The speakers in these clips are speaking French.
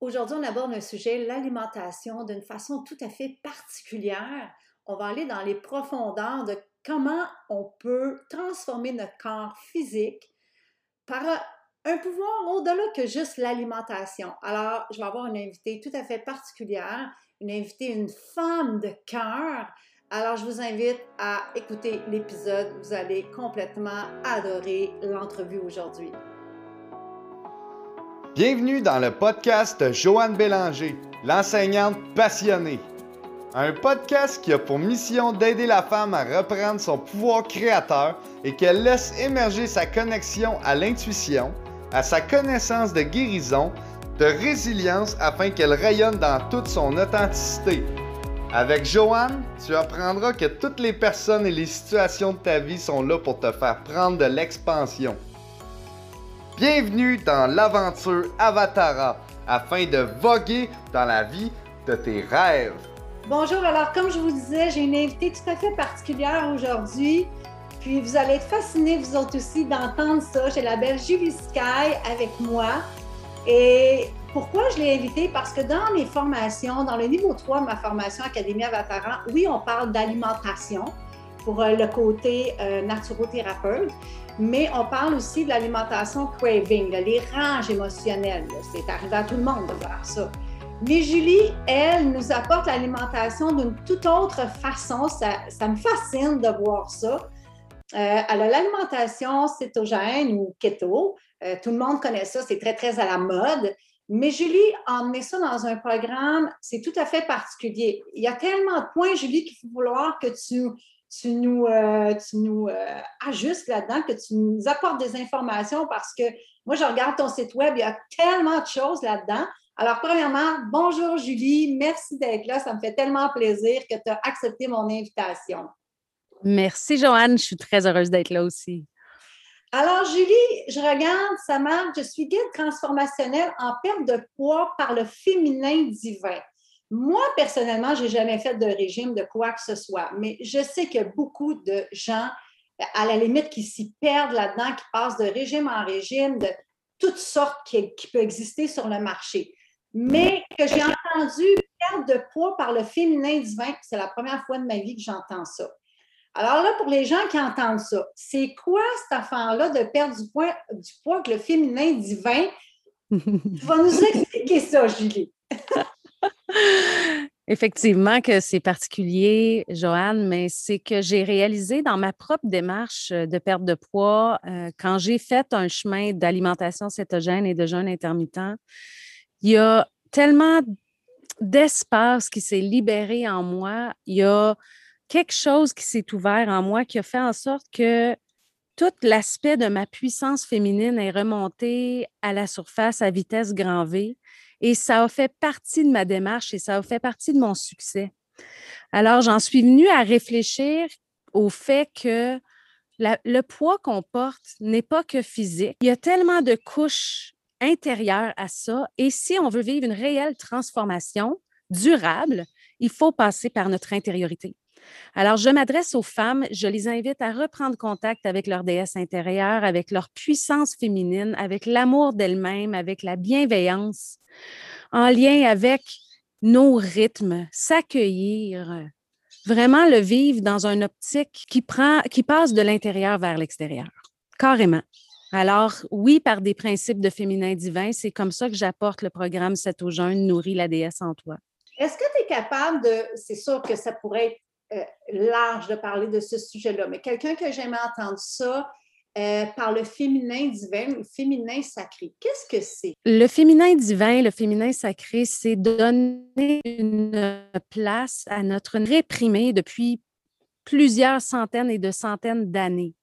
Aujourd'hui, on aborde un sujet, l'alimentation, d'une façon tout à fait particulière. On va aller dans les profondeurs de comment on peut transformer notre corps physique par un pouvoir au-delà que juste l'alimentation. Alors, je vais avoir une invitée tout à fait particulière, une invitée, une femme de cœur. Alors, je vous invite à écouter l'épisode. Vous allez complètement adorer l'entrevue aujourd'hui. Bienvenue dans le podcast Joanne Bélanger, l'enseignante passionnée. Un podcast qui a pour mission d'aider la femme à reprendre son pouvoir créateur et qu'elle laisse émerger sa connexion à l'intuition, à sa connaissance de guérison, de résilience afin qu'elle rayonne dans toute son authenticité. Avec Joanne, tu apprendras que toutes les personnes et les situations de ta vie sont là pour te faire prendre de l'expansion. Bienvenue dans l'aventure Avatara afin de voguer dans la vie de tes rêves. Bonjour, alors comme je vous disais, j'ai une invitée tout à fait particulière aujourd'hui. Puis vous allez être fascinés, vous autres aussi, d'entendre ça. J'ai la belle Julie Sky avec moi. Et pourquoi je l'ai invitée? Parce que dans mes formations, dans le niveau 3 de ma formation Académie Avatara, oui, on parle d'alimentation pour euh, le côté euh, naturothérapeute, mais on parle aussi de l'alimentation craving, les ranges émotionnelles. C'est arrivé à tout le monde de voir ça. Mais Julie, elle, nous apporte l'alimentation d'une toute autre façon. Ça, me fascine de voir ça. Euh, elle a l'alimentation cétogène ou keto. Euh, tout le monde connaît ça, c'est très, très à la mode. Mais Julie a emmené ça dans un programme, c'est tout à fait particulier. Il y a tellement de points, Julie, qu'il faut vouloir que tu tu nous, euh, tu nous euh, ajustes là-dedans, que tu nous apportes des informations parce que moi, je regarde ton site web, il y a tellement de choses là-dedans. Alors, premièrement, bonjour Julie, merci d'être là. Ça me fait tellement plaisir que tu as accepté mon invitation. Merci Joanne, je suis très heureuse d'être là aussi. Alors, Julie, je regarde, ça marche. Je suis guide transformationnel en perte de poids par le féminin divin. Moi, personnellement, je n'ai jamais fait de régime de quoi que ce soit, mais je sais qu'il y a beaucoup de gens, à la limite, qui s'y perdent là-dedans, qui passent de régime en régime, de toutes sortes qui, qui peuvent exister sur le marché. Mais que j'ai entendu perdre de poids par le féminin divin, c'est la première fois de ma vie que j'entends ça. Alors là, pour les gens qui entendent ça, c'est quoi cette affaire-là de perdre du poids, du poids avec le féminin divin? tu vas nous expliquer ça, Julie. Effectivement que c'est particulier, Joanne, mais c'est que j'ai réalisé dans ma propre démarche de perte de poids, euh, quand j'ai fait un chemin d'alimentation cétogène et de jeûne intermittent, il y a tellement d'espace qui s'est libéré en moi, il y a quelque chose qui s'est ouvert en moi qui a fait en sorte que tout l'aspect de ma puissance féminine est remonté à la surface à vitesse grand V et ça a fait partie de ma démarche et ça a fait partie de mon succès. Alors, j'en suis venue à réfléchir au fait que le poids qu'on porte n'est pas que physique. Il y a tellement de couches intérieures à ça. Et si on veut vivre une réelle transformation durable, il faut passer par notre intériorité. Alors, je m'adresse aux femmes, je les invite à reprendre contact avec leur déesse intérieure, avec leur puissance féminine, avec l'amour d'elles-mêmes, avec la bienveillance, en lien avec nos rythmes, s'accueillir, vraiment le vivre dans une optique qui, prend, qui passe de l'intérieur vers l'extérieur, carrément. Alors, oui, par des principes de féminin divin, c'est comme ça que j'apporte le programme 7 au jeûne, nourrit la déesse en toi. Est-ce que tu es capable de, c'est sûr que ça pourrait être euh, large de parler de ce sujet-là, mais quelqu'un que j'aimais entendre ça euh, par le féminin divin, le féminin sacré. Qu'est-ce que c'est? Le féminin divin, le féminin sacré, c'est donner une place à notre réprimé depuis plusieurs centaines et de centaines d'années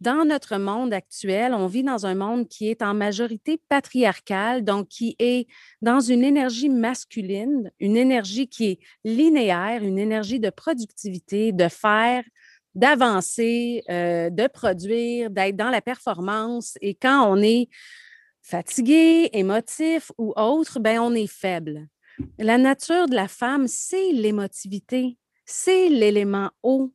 dans notre monde actuel, on vit dans un monde qui est en majorité patriarcal, donc qui est dans une énergie masculine, une énergie qui est linéaire, une énergie de productivité, de faire, d'avancer, euh, de produire, d'être dans la performance. Et quand on est fatigué, émotif ou autre, ben on est faible. La nature de la femme, c'est l'émotivité, c'est l'élément haut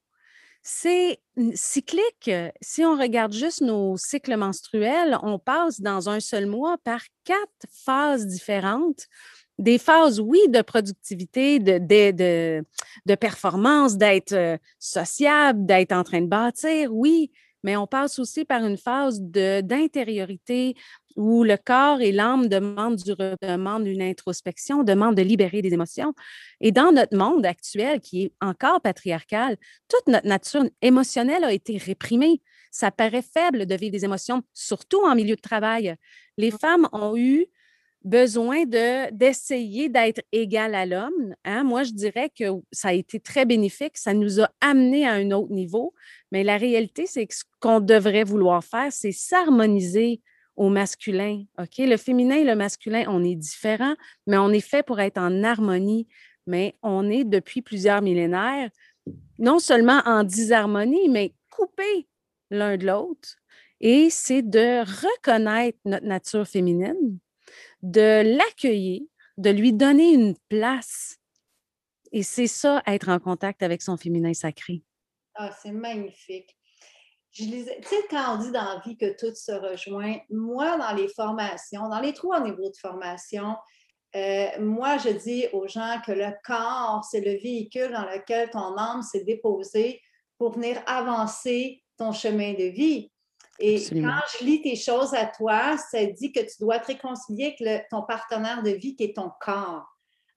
C'est cyclique. Si on regarde juste nos cycles menstruels, on passe dans un seul mois par quatre phases différentes. Des phases, oui, de productivité, de, performance, d'être euh, sociable, d'être en train de bâtir, oui, mais on passe aussi par une phase d'intériorité où le corps et l'âme demandent, demandent une introspection, demandent de libérer des émotions. Et dans notre monde actuel, qui est encore patriarcal, toute notre nature émotionnelle a été réprimée. Ça paraît faible de vivre des émotions, surtout en milieu de travail. Les femmes ont eu besoin de, d'essayer d'être égal à l'homme. Hein. Moi, je dirais que ça a été très bénéfique, ça nous a amené à un autre niveau, mais la réalité, c'est que ce qu'on devrait vouloir faire, c'est s'harmoniser au masculin. Le féminin et le masculin, on est différents, mais on est fait pour être en harmonie. Mais on est depuis plusieurs millénaires, non seulement en disharmonie, mais coupés l'un de l'autre. Et c'est de reconnaître notre nature féminine, de l'accueillir, de lui donner une place. Et c'est ça, être en contact avec son féminin sacré. Ah, c'est magnifique. Je tu sais, quand on dit dans la vie que tout se rejoint, moi, dans les formations, dans les trois niveaux de formation, euh, moi, je dis aux gens que le corps, c'est le véhicule dans lequel ton âme s'est déposée pour venir avancer ton chemin de vie. Et quand je lis tes choses à toi, ça dit que tu dois te réconcilier avec ton partenaire de vie qui est ton corps.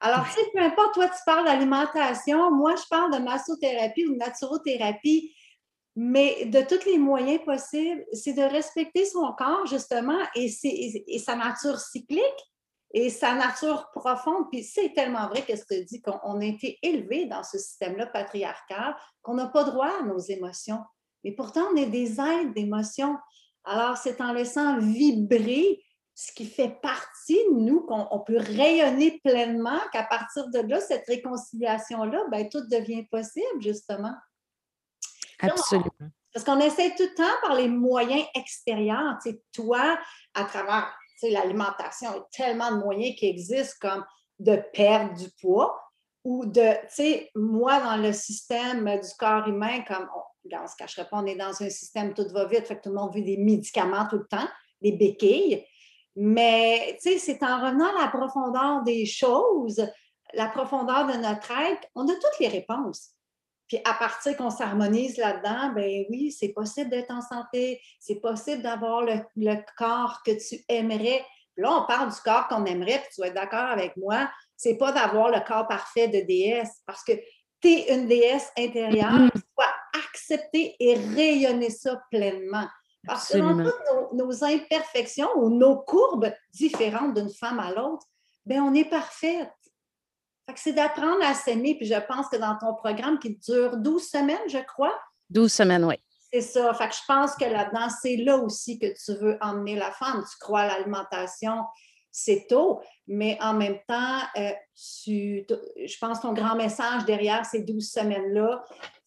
Alors, tu sais, peu importe, toi, tu parles d'alimentation, moi, je parle de massothérapie ou de naturothérapie, mais de tous les moyens possibles, c'est de respecter son corps, justement, et, et sa nature cyclique et sa nature profonde. Puis c'est tellement vrai que ce que dit qu'on a été élevé dans ce système-là patriarcal qu'on n'a pas droit à nos émotions. Mais pourtant, on est des êtres d'émotions. Alors, c'est en laissant vibrer ce qui fait partie de nous, qu'on peut rayonner pleinement, qu'à partir de là, cette réconciliation-là, ben, tout devient possible, justement. Absolument. parce qu'on essaie tout le temps par les moyens extérieurs. Tu sais, toi, à travers l'alimentation, il y a tellement de moyens qui existent comme de perdre du poids ou de, tu sais, moi, dans le système du corps humain, comme on ne se cacherait pas, on est dans un système tout va vite, fait que tout le monde veut des médicaments tout le temps, des béquilles. Mais c'est en revenant à la profondeur des choses, la profondeur de notre être, on a toutes les réponses. Puis à partir qu'on s'harmonise là-dedans, ben oui, c'est possible d'être en santé, c'est possible d'avoir le, corps que tu aimerais. là, on parle du corps qu'on aimerait, puis tu vas être d'accord avec moi, c'est pas d'avoir le corps parfait de déesse, parce que tu es une déesse intérieure, mm-hmm. Accepter et rayonner ça pleinement. Parce que dans toutes nos, imperfections ou nos courbes différentes d'une femme à l'autre, ben on est parfaite. c'est d'apprendre à s'aimer. Puis je pense que dans ton programme qui dure 12 semaines, je crois. 12 semaines, oui. C'est ça. Fait que je pense que là-dedans, c'est là aussi que tu veux emmener la femme. Tu crois à l'alimentation, c'est tôt, mais en même temps, euh, je pense que ton grand message derrière ces 12 semaines-là,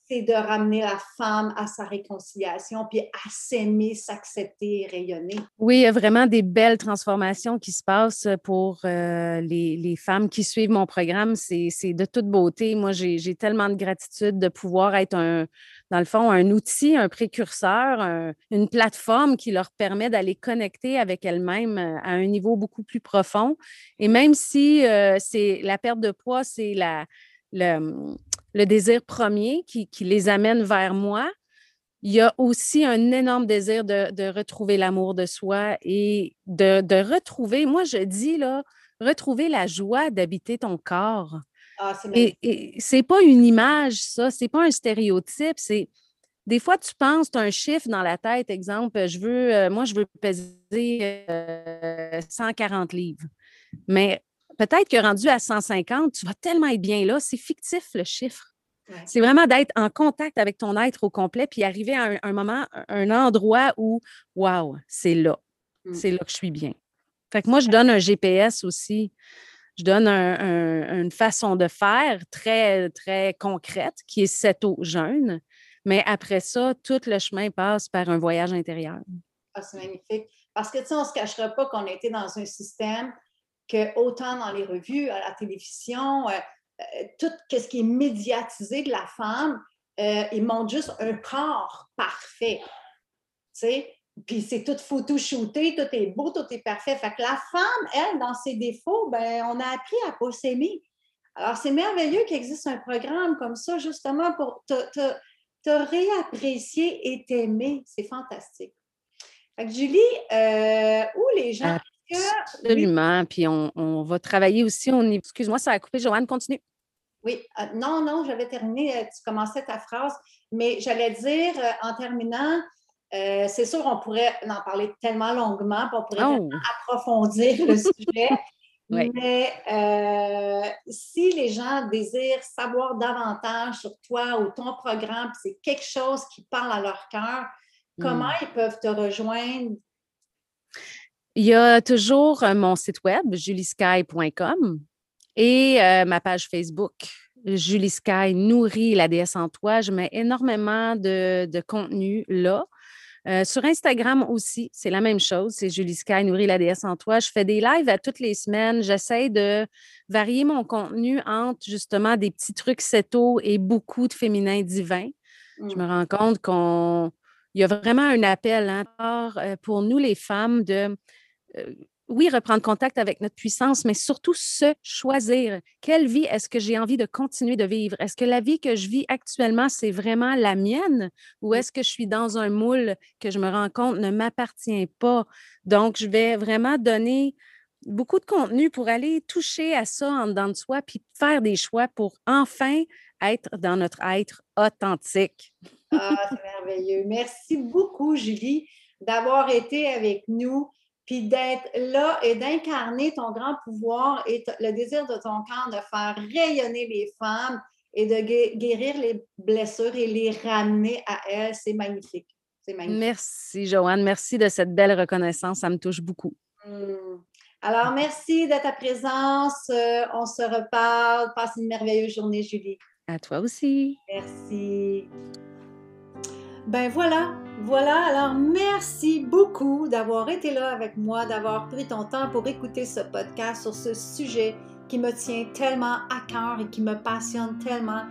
c'est de ramener la femme à sa réconciliation, puis à s'aimer, s'accepter et rayonner. Oui, il y a vraiment des belles transformations qui se passent pour euh, les, femmes qui suivent mon programme. C'est de toute beauté. Moi, j'ai tellement de gratitude de pouvoir être un, dans le fond, un outil, un précurseur, une plateforme qui leur permet d'aller connecter avec elles-mêmes euh, à un niveau beaucoup plus profond. Et même si euh, c'est la perte de poids, c'est la le, le, désir premier qui, qui, les amène vers moi, il y a aussi un énorme désir de, de retrouver l'amour de soi et de, de, retrouver, moi je dis là, retrouver la joie d'habiter ton corps. Ah, et, et c'est pas une image, ça, c'est pas un stéréotype, c'est des fois, tu penses, tu as un chiffre dans la tête, exemple, je veux, euh, moi, je veux peser 140 euh, livres. Mais peut-être que rendu à 150, tu vas tellement être bien là. C'est fictif, le chiffre. C'est vraiment d'être en contact avec ton être au complet, puis arriver à un, moment, un endroit où, waouh, c'est là. Mmh. C'est là que je suis bien. Fait que moi, je donne un GPS aussi. Je donne une façon de faire très, très concrète qui est cette eau jeune. Mais après ça, tout le chemin passe par un voyage intérieur. Ah, c'est magnifique. Parce que, tu sais, on ne se cachera pas qu'on a été dans un système que autant dans les revues, à la télévision, euh, euh, tout ce qui est médiatisé de la femme, euh, ils montrent juste un corps parfait. Puis c'est tout photo-shooté, tout est beau, tout est parfait. Fait que la femme, elle, dans ses défauts, ben, on a appris à ne pas s'aimer. Alors, c'est merveilleux qu'il existe un programme comme ça, justement, pour te, réapprécier et t'aimer. C'est fantastique. Julie, où les gens. Absolument. Puis on, va travailler aussi. On... Excuse-moi, ça a coupé. Joanne, continue. Oui, euh, non, non, j'avais terminé, euh, tu commençais ta phrase, mais j'allais dire en terminant, c'est sûr, on pourrait en parler tellement longuement, on pourrait oh! approfondir le sujet. Mais si les gens désirent savoir davantage sur toi ou ton programme, c'est quelque chose qui parle à leur cœur, comment mmh. ils peuvent te rejoindre? Il y a toujours euh, mon site web, juliesky.com et euh, ma page Facebook. Julie Sky nourrit la déesse en toi. Je mets énormément de, contenu là. Euh, sur Instagram aussi, c'est la même chose. C'est Julie Sky nourrit la déesse en toi. Je fais des lives à toutes les semaines. J'essaie de varier mon contenu entre justement des petits trucs seto et beaucoup de féminin divin. Je me mmh. rends compte qu'on il y a vraiment un appel hein, pour nous les femmes de oui, reprendre contact avec notre puissance, mais surtout se choisir. Quelle vie est-ce que j'ai envie de continuer de vivre? Est-ce que la vie que je vis actuellement, c'est vraiment la mienne ou est-ce que je suis dans un moule que je me rends compte ne m'appartient pas? Donc, je vais vraiment donner beaucoup de contenu pour aller toucher à ça en dedans de soi, puis faire des choix pour enfin être dans notre être authentique. ah, c'est merveilleux. Merci beaucoup, Julie, d'avoir été avec nous puis d'être là et d'incarner ton grand pouvoir et le désir de ton cœur de faire rayonner les femmes et de guérir les blessures et les ramener à elles, c'est magnifique. magnifique. Merci, Joanne. Merci de cette belle reconnaissance. Ça me touche beaucoup. Hmm. Alors, merci de ta présence. Euh, on se reparle. Passe une merveilleuse journée, Julie. À toi aussi. Merci. Ben voilà, voilà. Alors, merci beaucoup d'avoir été là avec moi, d'avoir pris ton temps pour écouter ce podcast sur ce sujet qui me tient tellement à cœur et qui me passionne tellement.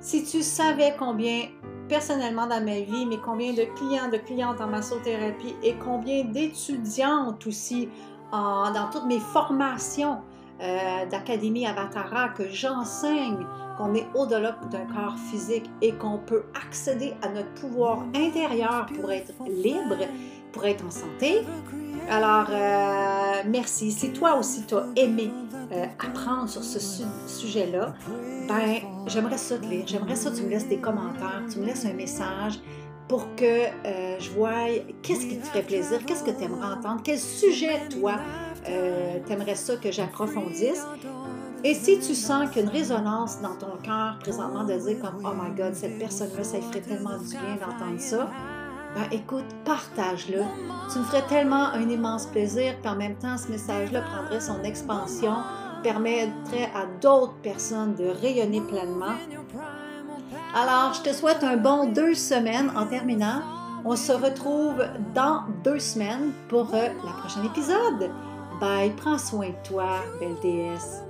Si tu savais combien, personnellement dans ma vie, mais combien de clients, de clientes en massothérapie et combien d'étudiantes aussi dans toutes mes formations euh, d'Académie Avatara que j'enseigne qu'on est au-delà d'un corps physique et qu'on peut accéder à notre pouvoir intérieur pour être libre, pour être en santé. Alors, euh, merci. Si toi aussi tu as aimé euh, apprendre sur ce sujet-là, ben, j'aimerais ça te lire. J'aimerais ça que tu me laisses des commentaires, tu me laisses un message pour que euh, je voie qu'est-ce qui te ferait plaisir, qu'est-ce que tu aimerais entendre, quel sujet, toi, tu aimerais ça que j'approfondisse. Et si tu sens qu'une résonance dans ton cœur présentement de dire comme Oh my God, cette personne-là, ça ferait tellement du bien d'entendre ça, ben écoute, partage-le. Tu me ferais tellement un immense plaisir, puis en même temps, ce message-là prendrait son expansion, permettrait à d'autres personnes de rayonner pleinement. Alors, je te souhaite un bon deux semaines en terminant. On se retrouve dans deux semaines pour euh, le prochain épisode. Bye, prends soin de toi, belle déesse.